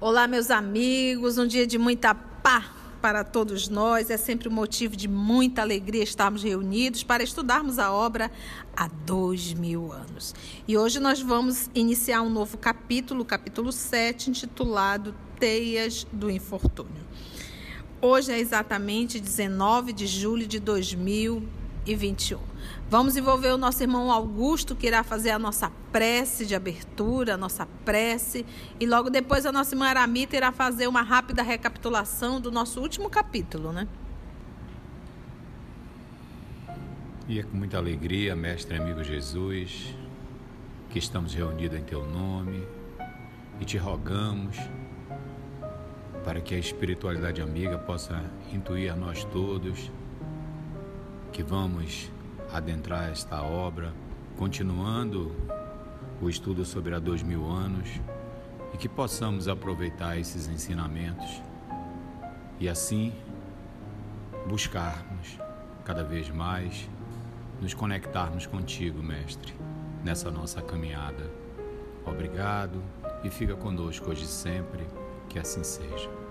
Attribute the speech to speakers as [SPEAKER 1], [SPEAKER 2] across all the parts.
[SPEAKER 1] Olá, meus amigos, um dia de muita paz para todos nós. É sempre um motivo de muita alegria estarmos reunidos para estudarmos a obra há dois mil anos. E hoje nós vamos iniciar um novo capítulo, capítulo 7, intitulado Teias do Infortúnio. Hoje é exatamente 19 de julho de 2021. Vamos envolver o nosso irmão Augusto, que irá fazer a nossa prece de abertura, a nossa prece, e logo depois a nossa irmã Aramita irá fazer uma rápida recapitulação do nosso último capítulo, né?
[SPEAKER 2] E é com muita alegria, mestre e amigo Jesus, que estamos reunidos em teu nome e te rogamos para que a espiritualidade amiga possa intuir a nós todos que vamos adentrar esta obra, continuando o estudo sobre há dois mil anos e que possamos aproveitar esses ensinamentos e assim buscarmos cada vez mais nos conectarmos contigo, Mestre, nessa nossa caminhada. Obrigado e fica conosco hoje e sempre, que assim seja.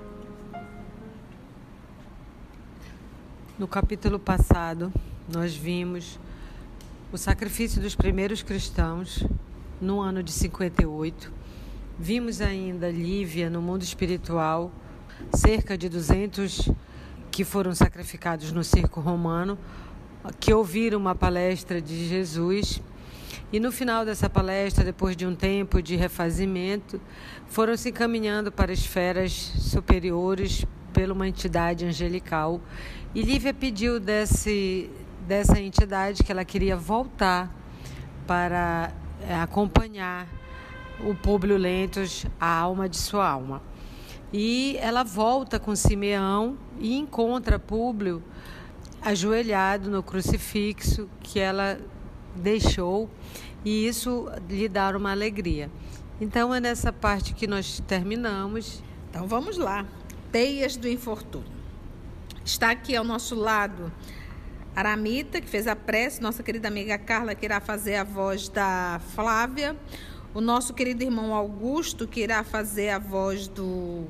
[SPEAKER 3] No capítulo passado, nós vimos o sacrifício dos primeiros cristãos no ano de 58. Vimos ainda Lívia no mundo espiritual, cerca de 200 que foram sacrificados no circo romano, que ouviram uma palestra de Jesus. E no final dessa palestra, depois de um tempo de refazimento, foram se encaminhando para esferas superiores pela uma entidade angelical. E Lívia pediu desse, dessa entidade que ela queria voltar para é, acompanhar o Públio Lentos, a alma de sua alma. E ela volta com Simeão e encontra Públio ajoelhado no crucifixo que ela deixou, e isso lhe dá uma alegria. Então é nessa parte que nós terminamos.
[SPEAKER 1] Então vamos lá. Teias do infortúnio. Está aqui ao nosso lado Aramita, que fez a prece, nossa querida amiga Carla, que irá fazer a voz da Flávia, o nosso querido irmão Augusto, que irá fazer a voz do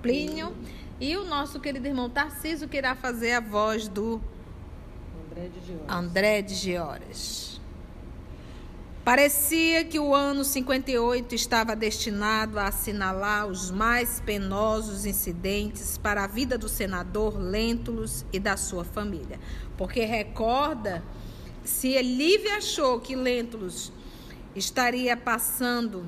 [SPEAKER 1] Plínio, e o nosso querido irmão Tarciso, que irá fazer a voz do
[SPEAKER 3] André de Giores.
[SPEAKER 1] André de Giores. Parecia que o ano 58 estava destinado a assinalar os mais penosos incidentes para a vida do senador Lentulus e da sua família. Porque recorda, se Elívia achou que Lentulus estaria passando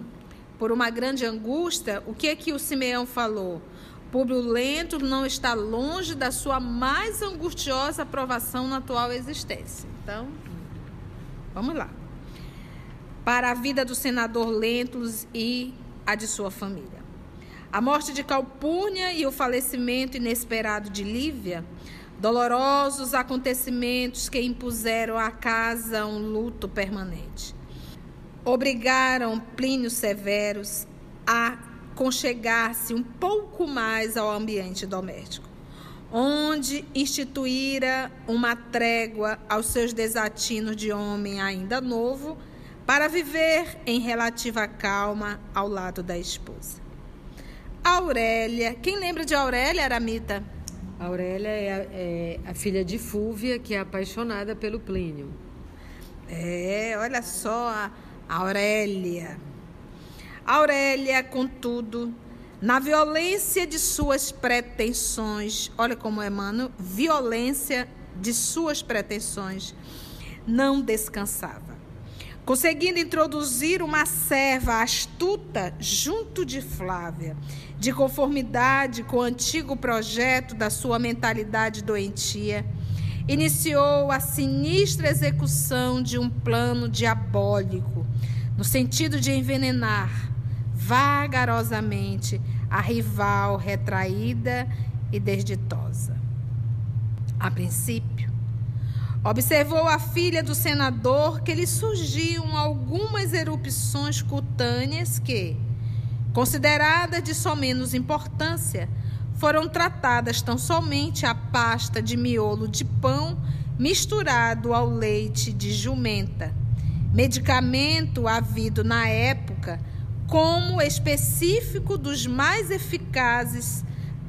[SPEAKER 1] por uma grande angústia, o que é que o Simeão falou? Públio Lentulus não está longe da sua mais angustiosa aprovação na atual existência. Então, vamos lá para a vida do senador Lentulus e a de sua família. A morte de Calpurnia e o falecimento inesperado de Lívia, dolorosos acontecimentos que impuseram à casa um luto permanente. Obrigaram Plínio Severus a conchegar-se um pouco mais ao ambiente doméstico, onde instituíra uma trégua aos seus desatinos de homem ainda novo para viver em relativa calma ao lado da esposa. Aurélia, quem lembra de Aurélia, Aramita?
[SPEAKER 3] Aurélia é a, é a filha de Fúvia, que é apaixonada pelo Plínio.
[SPEAKER 1] É, olha só a Aurélia. Aurélia, contudo, na violência de suas pretensões, olha como é, mano, violência de suas pretensões, não descansava conseguindo introduzir uma serva astuta junto de Flávia, de conformidade com o antigo projeto da sua mentalidade doentia, iniciou a sinistra execução de um plano diabólico, no sentido de envenenar vagarosamente a rival retraída e desditosa. A princípio, Observou a filha do senador que lhe surgiam algumas erupções cutâneas que, Consideradas de só menos importância, foram tratadas tão somente a pasta de miolo de pão misturado ao leite de jumenta, medicamento havido na época como específico dos mais eficazes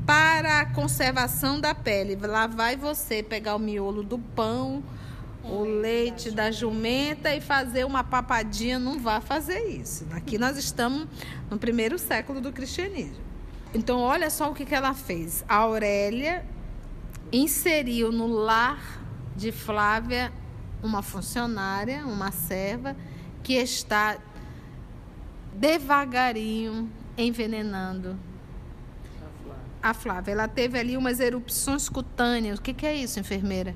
[SPEAKER 1] para a conservação da pele. Lá vai você pegar o miolo do pão, o leite da jumenta e fazer uma papadinha. Não vá fazer isso. Aqui nós estamos no primeiro século do cristianismo. Então, olha só o que, que ela fez. A Aurélia inseriu no lar de Flávia uma funcionária, uma serva, que está devagarinho envenenando a Flávia. Ela teve ali umas erupções cutâneas. O que, que é isso, enfermeira?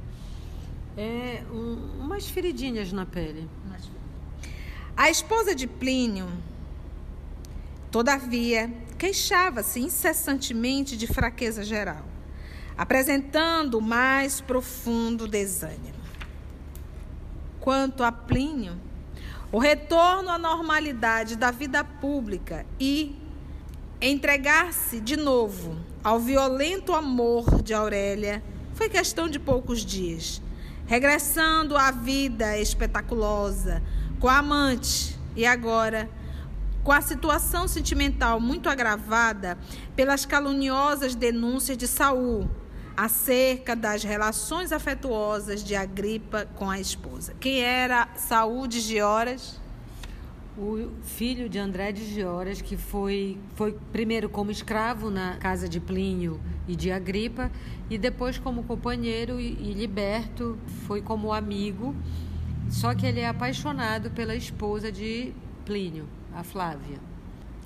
[SPEAKER 3] É um, umas feridinhas na pele.
[SPEAKER 1] A esposa de Plínio, todavia, queixava-se incessantemente de fraqueza geral, apresentando o mais profundo desânimo. Quanto a Plínio, o retorno à normalidade da vida pública e entregar-se de novo ao violento amor de Aurélia foi questão de poucos dias, regressando à vida espetaculosa com a amante e agora com a situação sentimental muito agravada pelas caluniosas denúncias de Saul acerca das relações afetuosas de Agripa com a esposa. Quem era Saul de Gioras?
[SPEAKER 3] O filho de André de Gioras, que foi, foi primeiro como escravo na casa de Plínio e de Agripa, e depois como companheiro e, e liberto, foi como amigo. Só que ele é apaixonado pela esposa de Plínio a Flávia.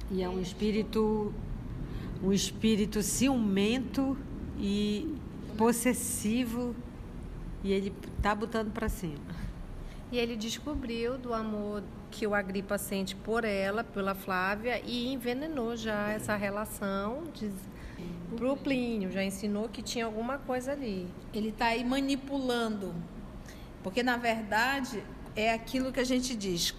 [SPEAKER 3] E é um espírito um espírito ciumento e possessivo e ele tá botando para cima.
[SPEAKER 4] E ele descobriu do amor que o Agripa sente por ela, pela Flávia, e envenenou já essa relação de, pro Plínio, já ensinou que tinha alguma coisa ali.
[SPEAKER 1] Ele está aí manipulando, porque na verdade é aquilo que a gente diz.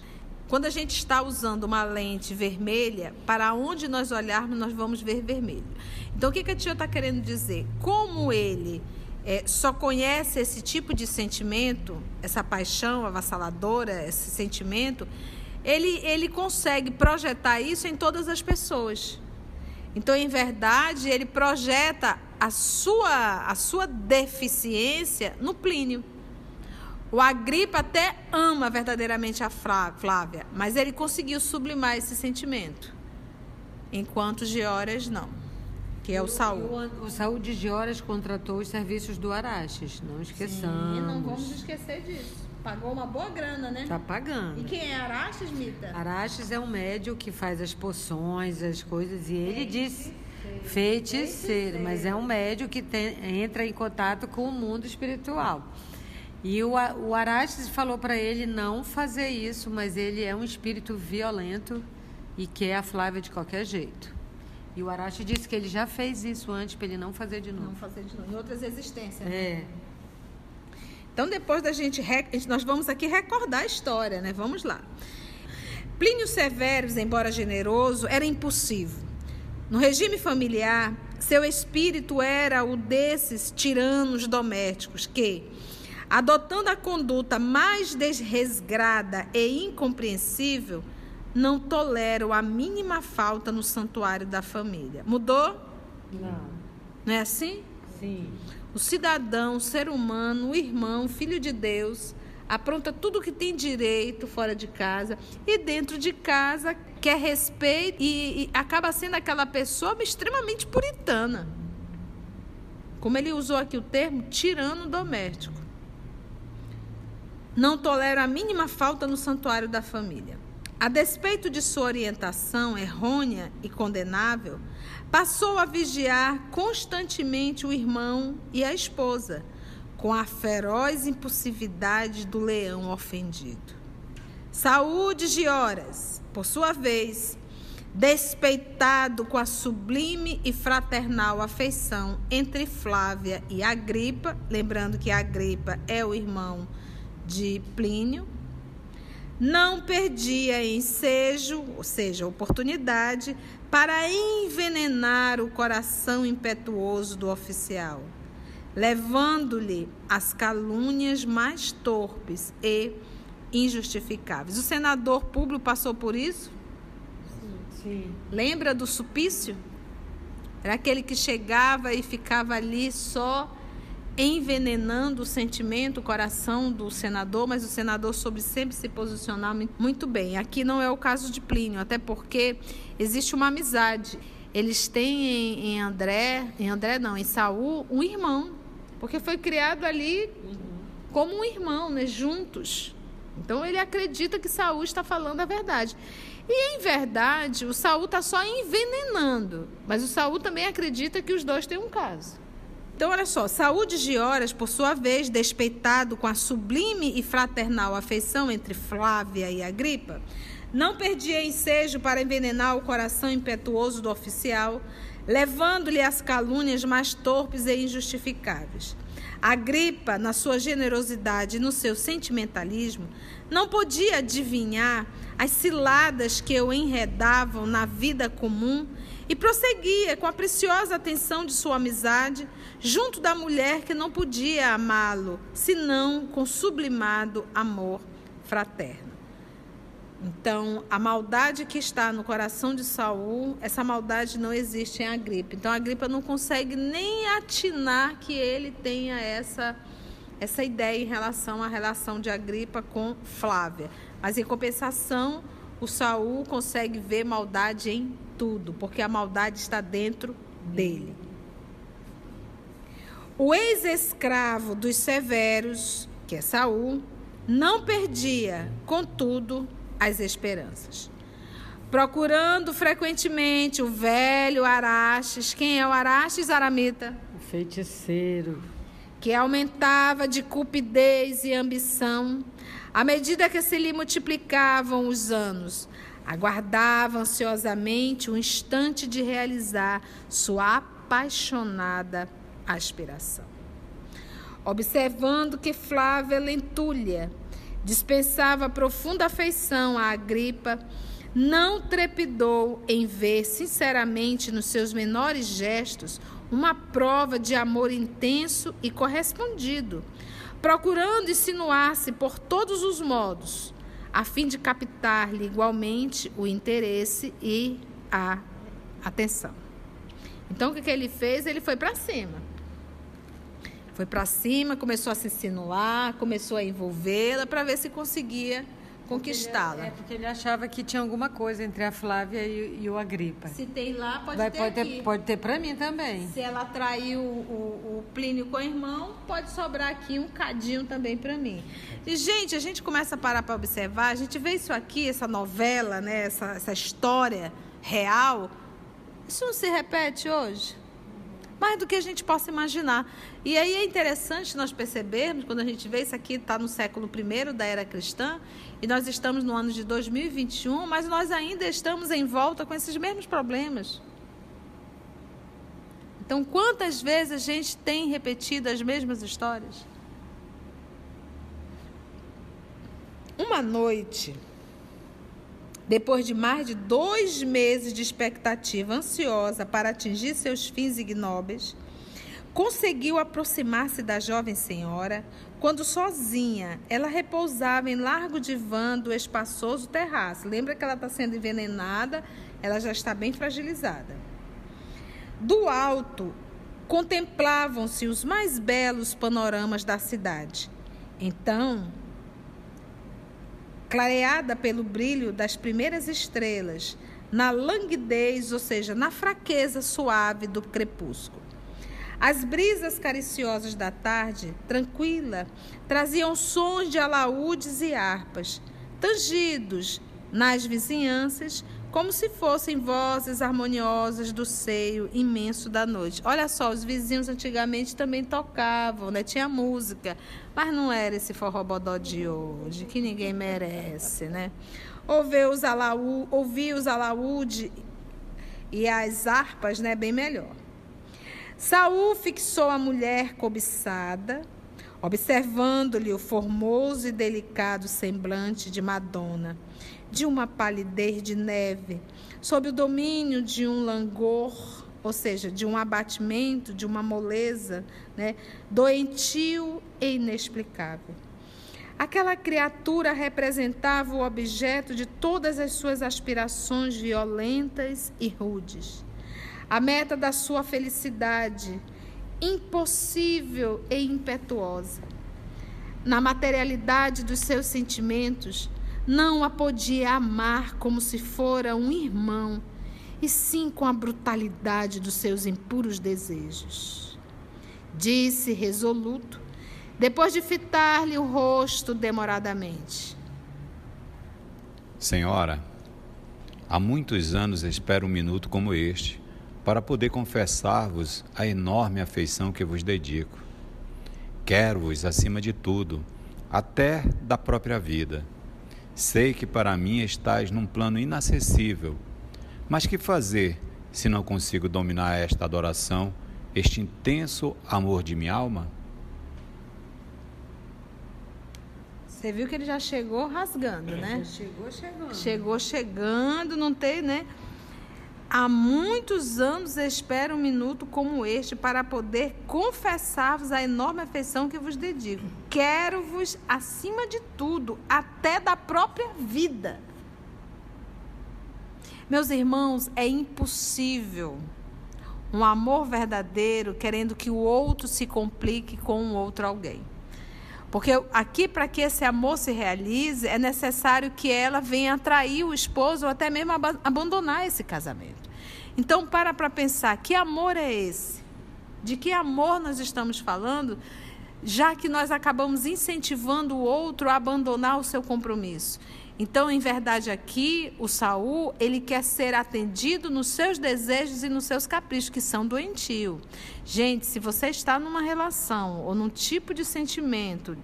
[SPEAKER 1] Quando a gente está usando uma lente vermelha, para onde nós olharmos, nós vamos ver vermelho. Então, o que, que a tia está querendo dizer? Como ele é, só conhece esse tipo de sentimento, essa paixão avassaladora, esse sentimento, ele, ele consegue projetar isso em todas as pessoas. Então, em verdade, ele projeta a sua, a sua deficiência no Plínio. O Agripa até ama verdadeiramente a Flávia, mas ele conseguiu sublimar esse sentimento, enquanto Geórias não, que é o Saul.
[SPEAKER 3] O, o Saul de Geórias contratou os serviços do Araxes, não esqueçamos.
[SPEAKER 1] Sim, não vamos esquecer disso. Pagou uma boa grana, né?
[SPEAKER 3] Tá pagando.
[SPEAKER 1] E quem é Araxes, Mita?
[SPEAKER 3] Araxes é um médium que faz as poções, as coisas, e ele diz feiticeiro, feiticeiro, mas é um médium que tem, entra em contato com o mundo espiritual. E o, o Arastes falou para ele não fazer isso, mas ele é um espírito violento e quer a Flávia de qualquer jeito. E o Arastes disse que ele já fez isso antes para ele não fazer de novo.
[SPEAKER 1] Não fazer de novo. Em outras existências.
[SPEAKER 3] Né? É.
[SPEAKER 1] Então, depois da gente. Nós vamos aqui recordar a história, né? Vamos lá. Plínio Severus, embora generoso, era impulsivo. No regime familiar, seu espírito era o desses tiranos domésticos que adotando a conduta mais desresgrada e incompreensível, não toleram a mínima falta no santuário da família. Mudou?
[SPEAKER 3] Não.
[SPEAKER 1] Não é assim?
[SPEAKER 3] Sim.
[SPEAKER 1] O cidadão, o ser humano, o irmão, o filho de Deus, apronta tudo que tem direito fora de casa e dentro de casa quer respeito e, e acaba sendo aquela pessoa extremamente puritana. Como ele usou aqui o termo, tirano doméstico não tolera a mínima falta no santuário da família. A despeito de sua orientação errônea e condenável, passou a vigiar constantemente o irmão e a esposa, com a feroz impulsividade do leão ofendido. Saúde de horas, por sua vez, despeitado com a sublime e fraternal afeição entre Flávia e Agripa, lembrando que Agripa é o irmão de Plínio, não perdia ensejo, ou seja, oportunidade, para envenenar o coração impetuoso do oficial, levando-lhe as calúnias mais torpes e injustificáveis. O senador Públio passou por isso?
[SPEAKER 3] Sim. Sim.
[SPEAKER 1] Lembra do supício? Era aquele que chegava e ficava ali só envenenando o sentimento, o coração do senador, mas o senador soube sempre se posicionar muito bem. Aqui não é o caso de Plínio, até porque existe uma amizade. Eles têm em, André, em André não, em Saul, um irmão, porque foi criado ali como um irmão, né, juntos. Então ele acredita que Saul está falando a verdade. E em verdade, o Saul está só envenenando, mas o Saul também acredita que os dois têm um caso. Então, olha só, Saúl de Gioras, por sua vez, despeitado com a sublime e fraternal afeição entre Flávia e Agripa, não perdia ensejo para envenenar o coração impetuoso do oficial, levando-lhe as calúnias mais torpes e injustificáveis. Agripa, na sua generosidade e no seu sentimentalismo, não podia adivinhar as ciladas que o enredavam na vida comum e prosseguia com a preciosa atenção de sua amizade junto da mulher que não podia amá-lo, senão com sublimado amor fraterno. Então, a maldade que está no coração de Saul, essa maldade não existe em Agripa. Então, Agripa não consegue nem atinar que ele tenha essa essa ideia em relação à relação de Agripa com Flávia. Mas em compensação, o Saul consegue ver maldade em tudo, porque a maldade está dentro dele. O ex-escravo dos severos, que é Saul, não perdia, contudo, as esperanças. Procurando frequentemente o velho Araxes. Quem é o Araxes, Aramita?
[SPEAKER 3] O feiticeiro.
[SPEAKER 1] Que aumentava de cupidez e ambição à medida que se lhe multiplicavam os anos. Aguardava ansiosamente o instante de realizar sua apaixonada aspiração. Observando que Flávia Lentulha dispensava profunda afeição à Agripa, não trepidou em ver sinceramente nos seus menores gestos uma prova de amor intenso e correspondido, procurando insinuar-se por todos os modos, a fim de captar-lhe igualmente o interesse e a atenção. Então, o que, que ele fez? Ele foi para cima. Foi para cima, começou a se insinuar, começou a envolvê-la para ver se conseguia conquistá-la.
[SPEAKER 3] É porque ele achava que tinha alguma coisa entre a Flávia e, e o Agripa.
[SPEAKER 1] Se tem lá, pode
[SPEAKER 3] Vai,
[SPEAKER 1] ter
[SPEAKER 3] pode
[SPEAKER 1] aqui.
[SPEAKER 3] ter Pode ter para mim também.
[SPEAKER 1] Se ela traiu o, o, o, Plínio com o irmão, pode sobrar aqui um cadinho também para mim. E, gente, a gente começa a parar para observar, a gente vê isso aqui, essa novela, né, essa, essa história real. Isso não se repete hoje? Mais do que a gente possa imaginar. E aí é interessante nós percebermos, quando a gente vê isso aqui, está no século I da era cristã, e nós estamos no ano de 2021, mas nós ainda estamos em volta com esses mesmos problemas. Então, quantas vezes a gente tem repetido as mesmas histórias? Uma noite, depois de mais de dois meses de expectativa ansiosa para atingir seus fins ignóbeis, conseguiu aproximar-se da jovem senhora quando sozinha ela repousava em largo divã do espaçoso terraço. Lembra que ela está sendo envenenada, ela já está bem fragilizada. Do alto contemplavam-se os mais belos panoramas da cidade. Então, clareada pelo brilho das primeiras estrelas, na languidez, ou seja, na fraqueza suave do crepúsculo. As brisas cariciosas da tarde, tranquila, traziam sons de alaúdes e harpas, tangidos nas vizinhanças como se fossem vozes harmoniosas do seio imenso da noite. Olha só, os vizinhos antigamente também tocavam, né? Tinha música, mas não era esse forrobodó de hoje, que ninguém merece, né? Ouvir os, alaú, ouvir os alaúde e as harpas, né? Bem melhor. Saul fixou a mulher cobiçada, observando-lhe o formoso e delicado semblante de Madonna, de uma palidez de neve, sob o domínio de um langor, ou seja, de um abatimento, de uma moleza, né, doentio e inexplicável. Aquela criatura representava o objeto de todas as suas aspirações violentas e rudes. A meta da sua felicidade, impossível e impetuosa. Na materialidade dos seus sentimentos, não a podia amar como se fora um irmão, e sim com a brutalidade dos seus impuros desejos. Disse resoluto, depois de fitar-lhe o rosto demoradamente:
[SPEAKER 2] Senhora, há muitos anos espero um minuto como este para poder confessar-vos a enorme afeição que vos dedico. Quero-vos acima de tudo, até da própria vida. Sei que para mim estáis num plano inacessível, mas que fazer se não consigo dominar esta adoração, este intenso amor de minha alma?
[SPEAKER 1] Você viu que ele já chegou rasgando, né?
[SPEAKER 3] Chegou chegando.
[SPEAKER 1] Chegou chegando, não tem, né? Há muitos anos espero um minuto como este para poder confessar-vos a enorme afeição que vos dedico. Quero-vos, acima de tudo, até da própria vida. Meus irmãos, é impossível um amor verdadeiro querendo que o outro se complique com outro alguém. Porque aqui, para que esse amor se realize, é necessário que ela venha atrair o esposo ou até mesmo ab abandonar esse casamento. Então, para para pensar: que amor é esse? De que amor nós estamos falando? Já que nós acabamos incentivando o outro a abandonar o seu compromisso. Então, em verdade, aqui o Saul ele quer ser atendido nos seus desejos e nos seus caprichos que são doentio. Gente, se você está numa relação ou num tipo de sentimento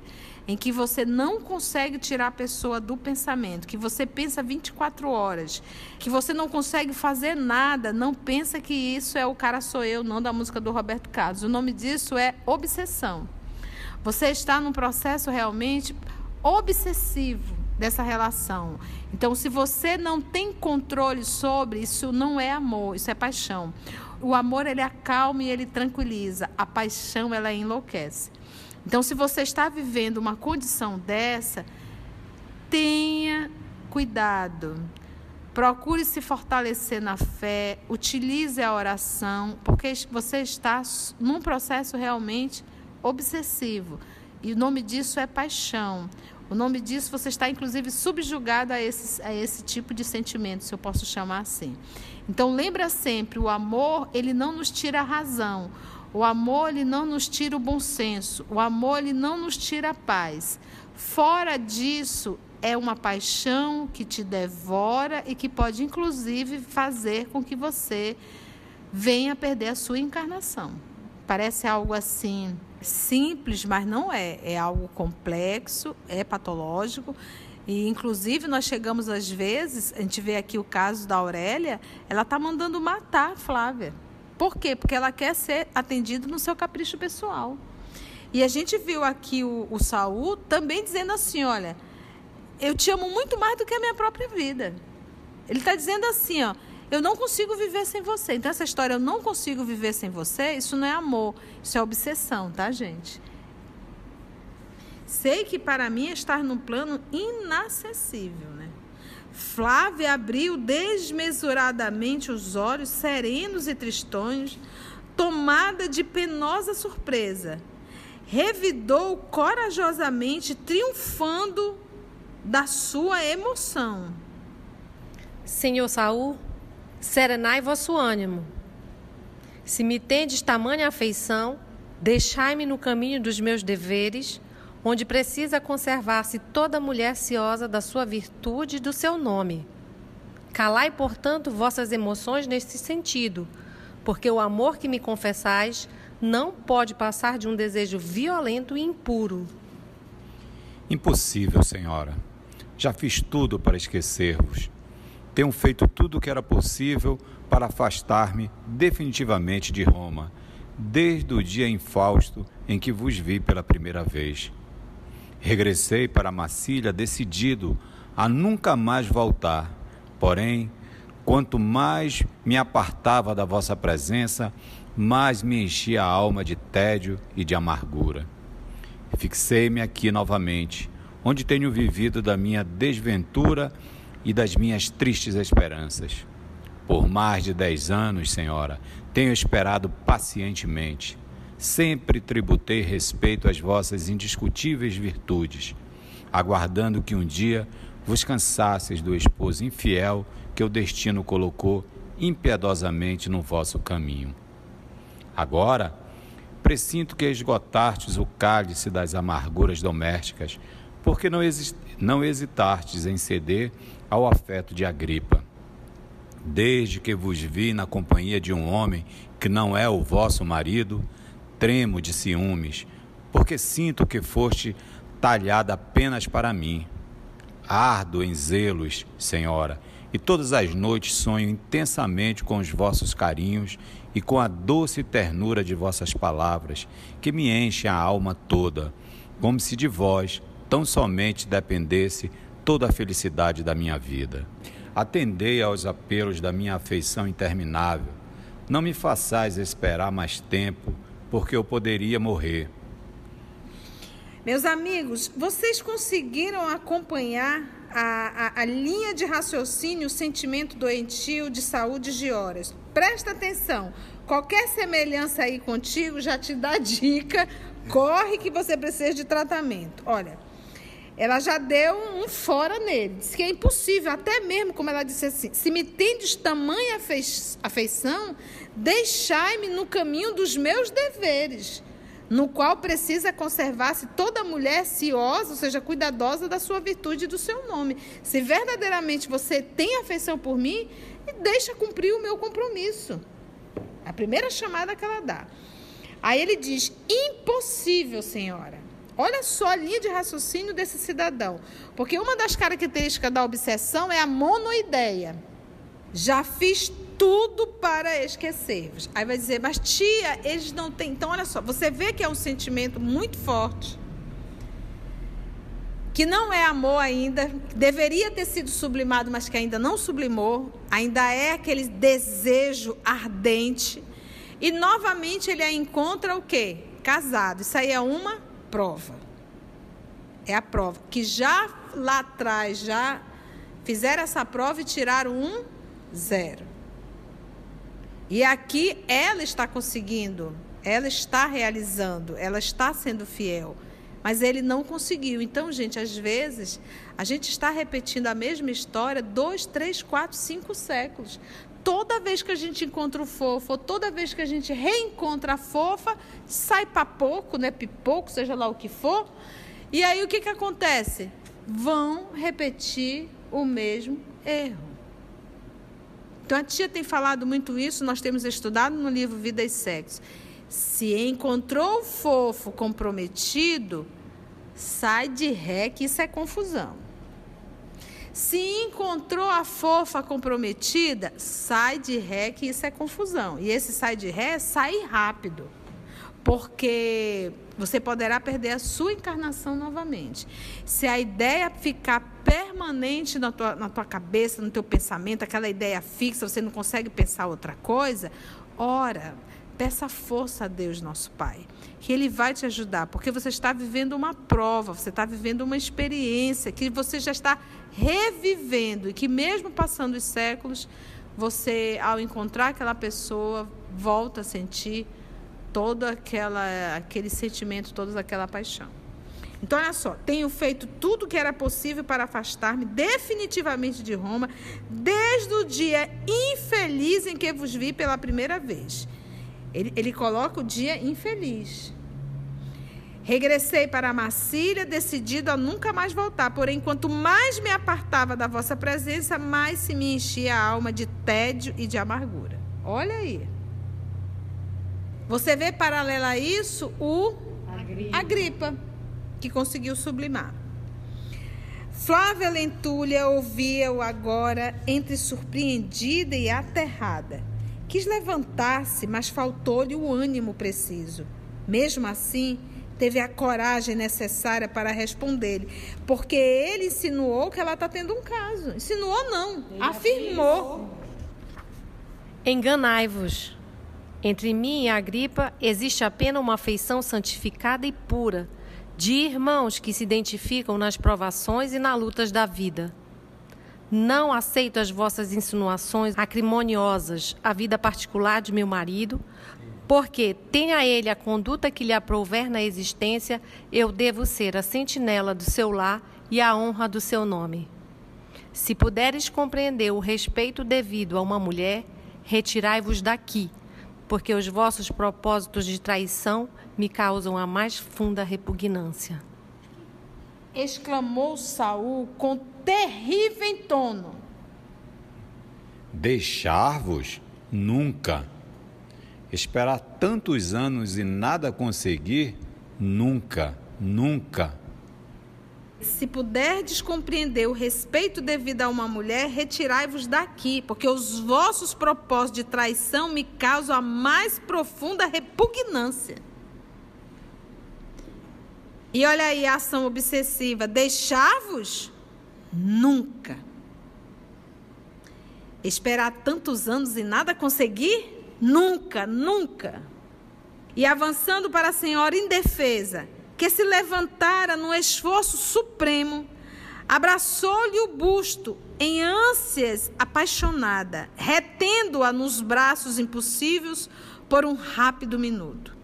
[SPEAKER 1] em que você não consegue tirar a pessoa do pensamento, que você pensa 24 horas, que você não consegue fazer nada, não pensa que isso é o cara sou eu, não da música do Roberto Carlos. O nome disso é obsessão. Você está num processo realmente obsessivo dessa relação. Então, se você não tem controle sobre, isso não é amor, isso é paixão. O amor ele acalma e ele tranquiliza, a paixão ela enlouquece. Então, se você está vivendo uma condição dessa, tenha cuidado. Procure se fortalecer na fé, utilize a oração, porque você está num processo realmente obsessivo. E o nome disso é paixão. O nome disso, você está inclusive subjugado a esse, a esse tipo de sentimento, se eu posso chamar assim. Então, lembra sempre: o amor, ele não nos tira a razão. O amor, ele não nos tira o bom senso. O amor, ele não nos tira a paz. Fora disso, é uma paixão que te devora e que pode, inclusive, fazer com que você venha perder a sua encarnação. Parece algo assim simples, mas não é. É algo complexo, é patológico. E, inclusive, nós chegamos às vezes, a gente vê aqui o caso da Aurélia, ela está mandando matar a Flávia. Por quê? Porque ela quer ser atendida no seu capricho pessoal. E a gente viu aqui o, o Saul também dizendo assim: olha, eu te amo muito mais do que a minha própria vida. Ele está dizendo assim, ó, eu não consigo viver sem você. Então, essa história, eu não consigo viver sem você, isso não é amor, isso é obsessão, tá, gente? Sei que para mim é estar num plano inacessível, né? Flávia abriu desmesuradamente os olhos, serenos e tristonhos, tomada de penosa surpresa. Revidou corajosamente, triunfando da sua emoção.
[SPEAKER 4] Senhor Saul, serenai vosso ânimo. Se me tendes tamanha afeição, deixai-me no caminho dos meus deveres, onde precisa conservar-se toda mulher ciosa da sua virtude e do seu nome. Calai, portanto, vossas emoções nesse sentido, porque o amor que me confessais não pode passar de um desejo violento e impuro.
[SPEAKER 2] Impossível, senhora. Já fiz tudo para esquecer-vos. Tenho feito tudo o que era possível para afastar-me definitivamente de Roma. desde o dia infausto em que vos vi pela primeira vez. Regressei para Massília decidido a nunca mais voltar. Porém, quanto mais me apartava da vossa presença, mais me enchia a alma de tédio e de amargura. Fixei-me aqui novamente, onde tenho vivido da minha desventura e das minhas tristes esperanças. Por mais de dez anos, Senhora, tenho esperado pacientemente. Sempre tributei respeito às vossas indiscutíveis virtudes, aguardando que um dia vos cansasseis do esposo infiel que o destino colocou impiedosamente no vosso caminho. Agora, presinto que esgotastes o cálice das amarguras domésticas, porque não, não hesitastes em ceder ao afeto de Agripa Desde que vos vi na companhia de um homem que não é o vosso marido, tremo de ciúmes, porque sinto que foste talhada apenas para mim. Ardo em zelos, Senhora, e todas as noites sonho intensamente com os vossos carinhos e com a doce ternura de vossas palavras, que me enchem a alma toda, como se de vós tão somente dependesse toda a felicidade da minha vida. Atendei aos apelos da minha afeição interminável. Não me façais esperar mais tempo, porque eu poderia morrer.
[SPEAKER 1] Meus amigos, vocês conseguiram acompanhar a, a, a, linha de raciocínio, o sentimento doentio de saúde de horas. Presta atenção. Qualquer semelhança aí contigo já te dá dica. Corre que você precisa de tratamento. Olha, ela já deu um fora nele. Disse que é impossível, até mesmo, como ela disse assim: se me tendes tamanha afeição, deixai-me no caminho dos meus deveres, no qual precisa conservar-se toda mulher ciosa, ou seja, cuidadosa da sua virtude e do seu nome. Se verdadeiramente você tem afeição por mim, deixa cumprir o meu compromisso. A primeira chamada que ela dá. Aí ele diz: impossível, senhora. Olha só a linha de raciocínio desse cidadão. Porque uma das características da obsessão é a monoideia. Já fiz tudo para esquecer-vos. Aí vai dizer, mas tia, eles não têm. Então, olha só, você vê que é um sentimento muito forte. Que não é amor ainda, deveria ter sido sublimado, mas que ainda não sublimou, ainda é aquele desejo ardente. E novamente ele a encontra o quê? Casado. Isso aí é uma prova. É a prova. Que já lá atrás, já fizeram essa prova e tiraram um zero. E aqui ela está conseguindo, ela está realizando, ela está sendo fiel. Mas ele não conseguiu. Então, gente, às vezes a gente está repetindo a mesma história dois, três, quatro, cinco séculos toda vez que a gente encontra o fofo, ou toda vez que a gente reencontra a fofa, sai para pouco, né? Pipoco, seja lá o que for. E aí o que, que acontece? Vão repetir o mesmo erro. Então a tia tem falado muito isso, nós temos estudado no livro Vida e Sexo. Se encontrou o fofo comprometido, sai de ré, que isso é confusão. Se encontrou a fofa comprometida, sai de ré, que isso é confusão. E esse sai de ré, sai rápido. Porque você poderá perder a sua encarnação novamente. Se a ideia ficar permanente na tua, na tua cabeça, no teu pensamento, aquela ideia fixa, você não consegue pensar outra coisa, ora, peça força a Deus, nosso Pai que Ele vai te ajudar, porque você está vivendo uma prova, você está vivendo uma experiência que você já está revivendo e que, mesmo passando os séculos, você, ao encontrar aquela pessoa, volta a sentir todo aquela, aquele sentimento, toda aquela paixão. Então, olha só, tenho feito tudo o que era possível para afastar-me definitivamente de Roma, desde o dia infeliz em que vos vi pela primeira vez. Ele, ele coloca o dia infeliz. Regressei para a Massília, decidido a nunca mais voltar. Porém, quanto mais me apartava da vossa presença, mais se me enchia a alma de tédio e de amargura. Olha aí. Você vê paralela a isso o Agripa, Agripa que conseguiu sublimar. Flávia Lentulha ouvia-o agora entre surpreendida e aterrada quis levantar-se, mas faltou-lhe o ânimo preciso. Mesmo assim, teve a coragem necessária para responder-lhe, porque ele insinuou que ela está tendo um caso. Insinuou não, ele afirmou.
[SPEAKER 4] Enganai-vos. Entre mim e a gripa existe apenas uma afeição santificada e pura, de irmãos que se identificam nas provações e nas lutas da vida. Não aceito as vossas insinuações acrimoniosas à vida particular de meu marido, porque, tenha ele a conduta que lhe aprouver na existência, eu devo ser a sentinela do seu lar e a honra do seu nome. Se puderes compreender o respeito devido a uma mulher, retirai-vos daqui, porque os vossos propósitos de traição me causam a mais funda repugnância.
[SPEAKER 1] Exclamou Saul com terrível tono.
[SPEAKER 2] Deixar-vos? Nunca. Esperar tantos anos e nada conseguir? Nunca, nunca.
[SPEAKER 1] Se puderdes compreender o respeito devido a uma mulher, retirai-vos daqui, porque os vossos propósitos de traição me causam a mais profunda repugnância. E olha aí a ação obsessiva: deixar-vos? Nunca. Esperar tantos anos e nada conseguir? Nunca, nunca. E avançando para a senhora indefesa, que se levantara num esforço supremo, abraçou-lhe o busto em ânsias apaixonada, retendo-a nos braços impossíveis por um rápido minuto.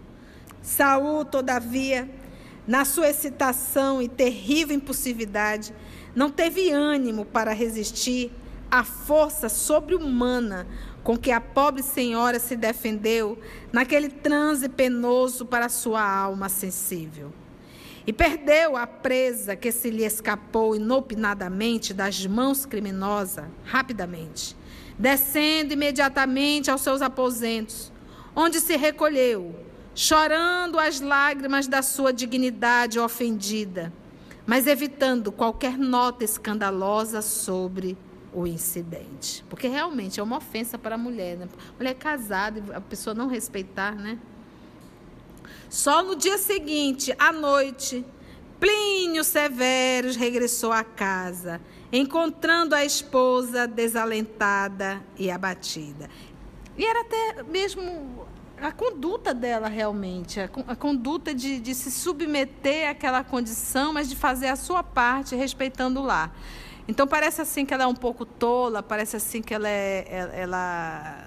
[SPEAKER 1] Saul, todavia, na sua excitação e terrível impulsividade, não teve ânimo para resistir à força sobre-humana com que a pobre senhora se defendeu naquele transe penoso para sua alma sensível. E perdeu a presa que se lhe escapou inopinadamente das mãos criminosas, rapidamente, descendo imediatamente aos seus aposentos, onde se recolheu, chorando as lágrimas da sua dignidade ofendida, mas evitando qualquer nota escandalosa sobre o incidente. Porque realmente é uma ofensa para a mulher. Né? Mulher casada, a pessoa não respeitar, né? Só no dia seguinte, à noite, Plínio Severus regressou à casa, encontrando a esposa desalentada e abatida. E era até mesmo a conduta dela realmente, a, a conduta de, de se submeter àquela condição, mas de fazer a sua parte respeitando lar. Então parece assim que ela é um pouco tola, parece assim que ela é, ela,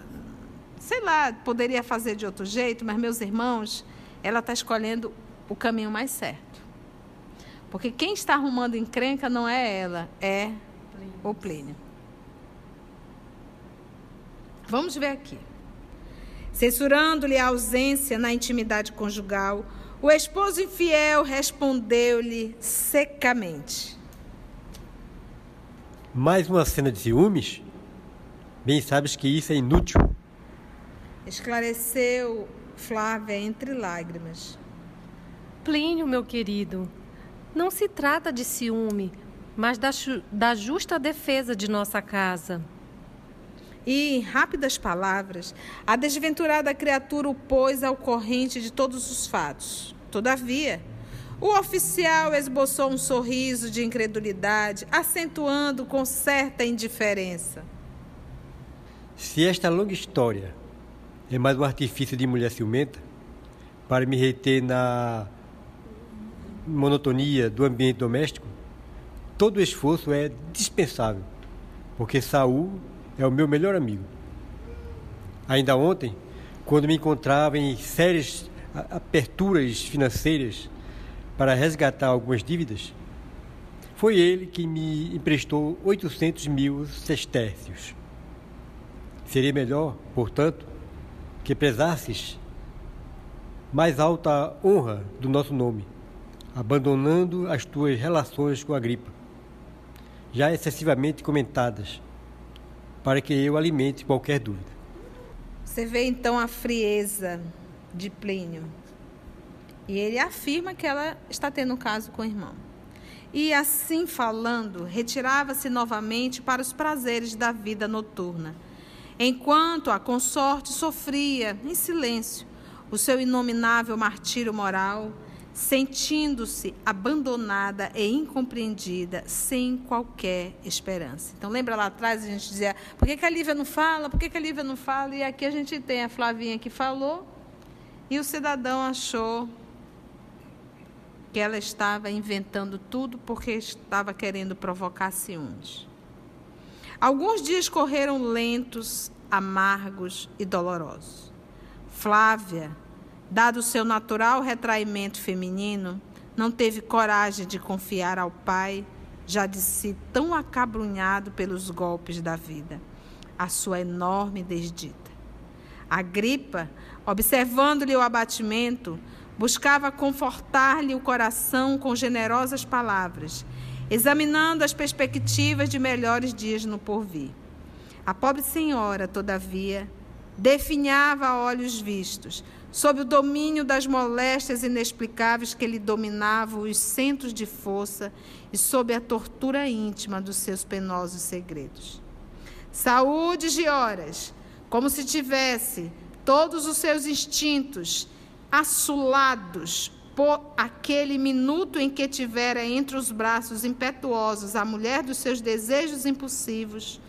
[SPEAKER 1] sei lá, poderia fazer de outro jeito, mas meus irmãos, ela está escolhendo o caminho mais certo. Porque quem está arrumando encrenca não é ela, é o Plínio. Vamos ver aqui. Censurando-lhe a ausência na intimidade conjugal, o esposo infiel respondeu-lhe secamente:
[SPEAKER 5] mais uma cena de ciúmes? Bem sabes que isso é inútil.
[SPEAKER 1] Esclareceu Flávia entre lágrimas.
[SPEAKER 4] Plínio, meu querido, não se trata de ciúme, mas da, da justa defesa de nossa casa.
[SPEAKER 1] E, em rápidas palavras, a desventurada criatura o pôs ao corrente de todos os fatos. Todavia, o oficial esboçou um sorriso de incredulidade, acentuando com certa indiferença.
[SPEAKER 5] Se esta longa história é mais um artifício de mulher ciumenta para me reter na monotonia do ambiente doméstico, todo esforço é dispensável, porque Saul é o meu melhor amigo. Ainda ontem, quando me encontrava em sérias aperturas financeiras, para resgatar algumas dívidas, foi ele que me emprestou 800 mil sestércios. Seria melhor, portanto, que prezasses mais alta honra do nosso nome, abandonando as tuas relações com a gripa, já excessivamente comentadas, para que eu alimente qualquer dúvida.
[SPEAKER 1] Você vê então a frieza de Plínio. E ele afirma que ela está tendo um caso com o irmão. E assim falando, retirava-se novamente para os prazeres da vida noturna. enquanto a consorte sofria, em silêncio, o seu inominável martírio moral, sentindo-se abandonada e incompreendida, sem qualquer esperança. Então, lembra lá atrás a gente dizia: por que, que a Lívia não fala? Por que, que a Lívia não fala? E aqui a gente tem a Flavinha que falou, e o cidadão achou que ela estava inventando tudo porque estava querendo provocar ciúmes. Alguns dias correram lentos, amargos e dolorosos. Flávia, dado seu natural retraimento feminino, não teve coragem de confiar ao pai, já de si tão acabrunhado pelos golpes da vida, a sua enorme desdita. A gripa, observando-lhe o abatimento, buscava confortar-lhe o coração com generosas palavras, examinando as perspectivas de melhores dias no porvir. A pobre senhora, todavia, definhava a olhos vistos, sob o domínio das moléstias inexplicáveis que lhe dominavam os centros de força e sob a tortura íntima dos seus penosos segredos. Saúde de horas, como se tivesse todos os seus instintos assulados por aquele minuto em que tivera entre os braços impetuosos a mulher dos seus desejos impulsivos,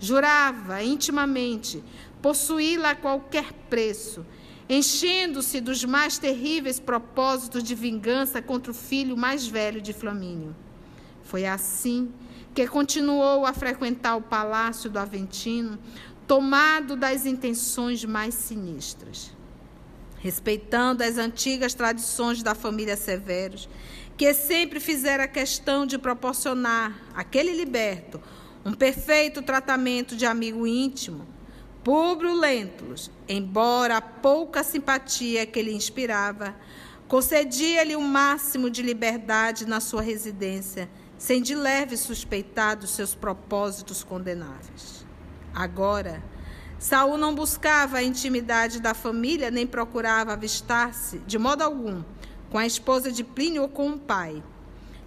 [SPEAKER 1] jurava intimamente possuí-la a qualquer preço, enchendo-se dos mais terríveis propósitos de vingança contra o filho mais velho de Flamínio. Foi assim que continuou a frequentar o palácio do Aventino, tomado das intenções mais sinistras. Respeitando as antigas tradições da família Severos, que sempre fizera questão de proporcionar àquele liberto um perfeito tratamento de amigo íntimo, Públio Lentulus, embora a pouca simpatia que lhe inspirava, concedia-lhe o máximo de liberdade na sua residência, sem de leve suspeitar dos seus propósitos condenáveis. Agora, Saul não buscava a intimidade da família, nem procurava avistar-se, de modo algum, com a esposa de Plínio ou com o pai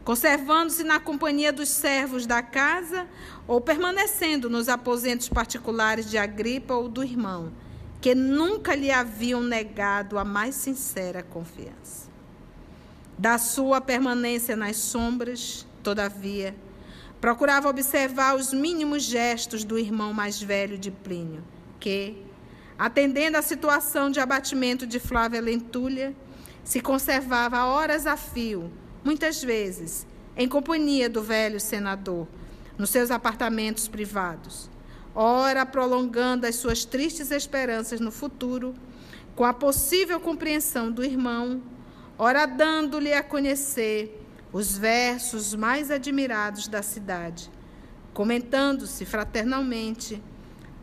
[SPEAKER 1] conservando-se na companhia dos servos da casa ou permanecendo nos aposentos particulares de Agripa ou do irmão, que nunca lhe haviam negado a mais sincera confiança. Da sua permanência nas sombras, todavia, procurava observar os mínimos gestos do irmão mais velho de Plínio, que, atendendo à situação de abatimento de Flávia Lentulha, se conservava horas a fio muitas vezes em companhia do velho senador, nos seus apartamentos privados, ora prolongando as suas tristes esperanças no futuro, com a possível compreensão do irmão, ora dando-lhe a conhecer os versos mais admirados da cidade, comentando-se fraternalmente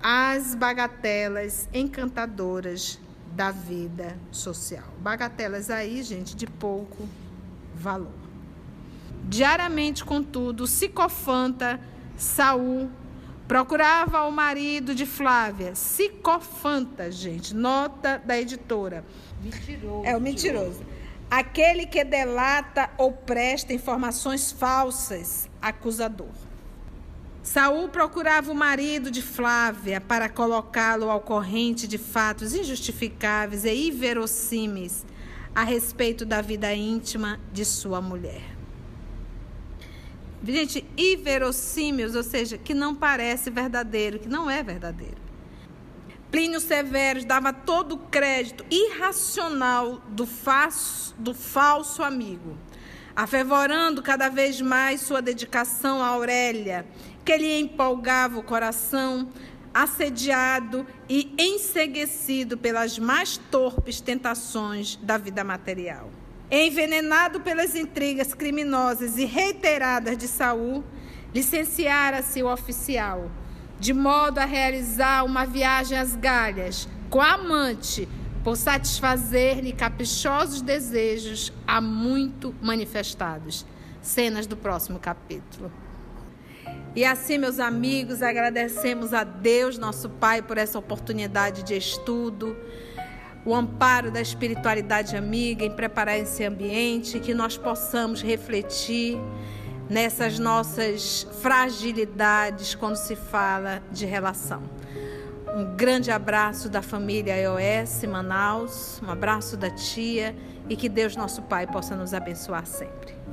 [SPEAKER 1] as bagatelas encantadoras da vida social. Bagatelas aí, gente, de pouco valor. Diariamente, contudo, Sicofanta, Saul, procurava o marido de Flávia. Sicofanta, gente, nota da editora.
[SPEAKER 3] Mentiroso.
[SPEAKER 1] É o mentiroso. Aquele que delata ou presta informações falsas, acusador. Saul procurava o marido de Flávia para colocá-lo ao corrente de fatos injustificáveis e inverossímeis a respeito da vida íntima de sua mulher. Gente, inverossímeis, ou seja, que não parece verdadeiro, que não é verdadeiro. Plínio Severo dava todo o crédito irracional do, falso, do falso amigo, afervorando cada vez mais sua dedicação a Aurélia, que lhe empolgava o coração, assediado e enseguecido pelas mais torpes tentações da vida material. Envenenado pelas intrigas criminosas e reiteradas de Saul, licenciara-se o oficial, de modo a realizar uma viagem às galhas com a amante, por satisfazer-lhe caprichosos desejos há muito manifestados. Cenas do próximo capítulo. E assim, meus amigos, agradecemos a Deus, nosso Pai, por essa oportunidade de estudo, o amparo da espiritualidade amiga em preparar esse ambiente, que nós possamos refletir nessas nossas fragilidades quando se fala de relação. Um grande abraço da família EOS Manaus, um abraço da tia e que Deus, nosso Pai, possa nos abençoar sempre.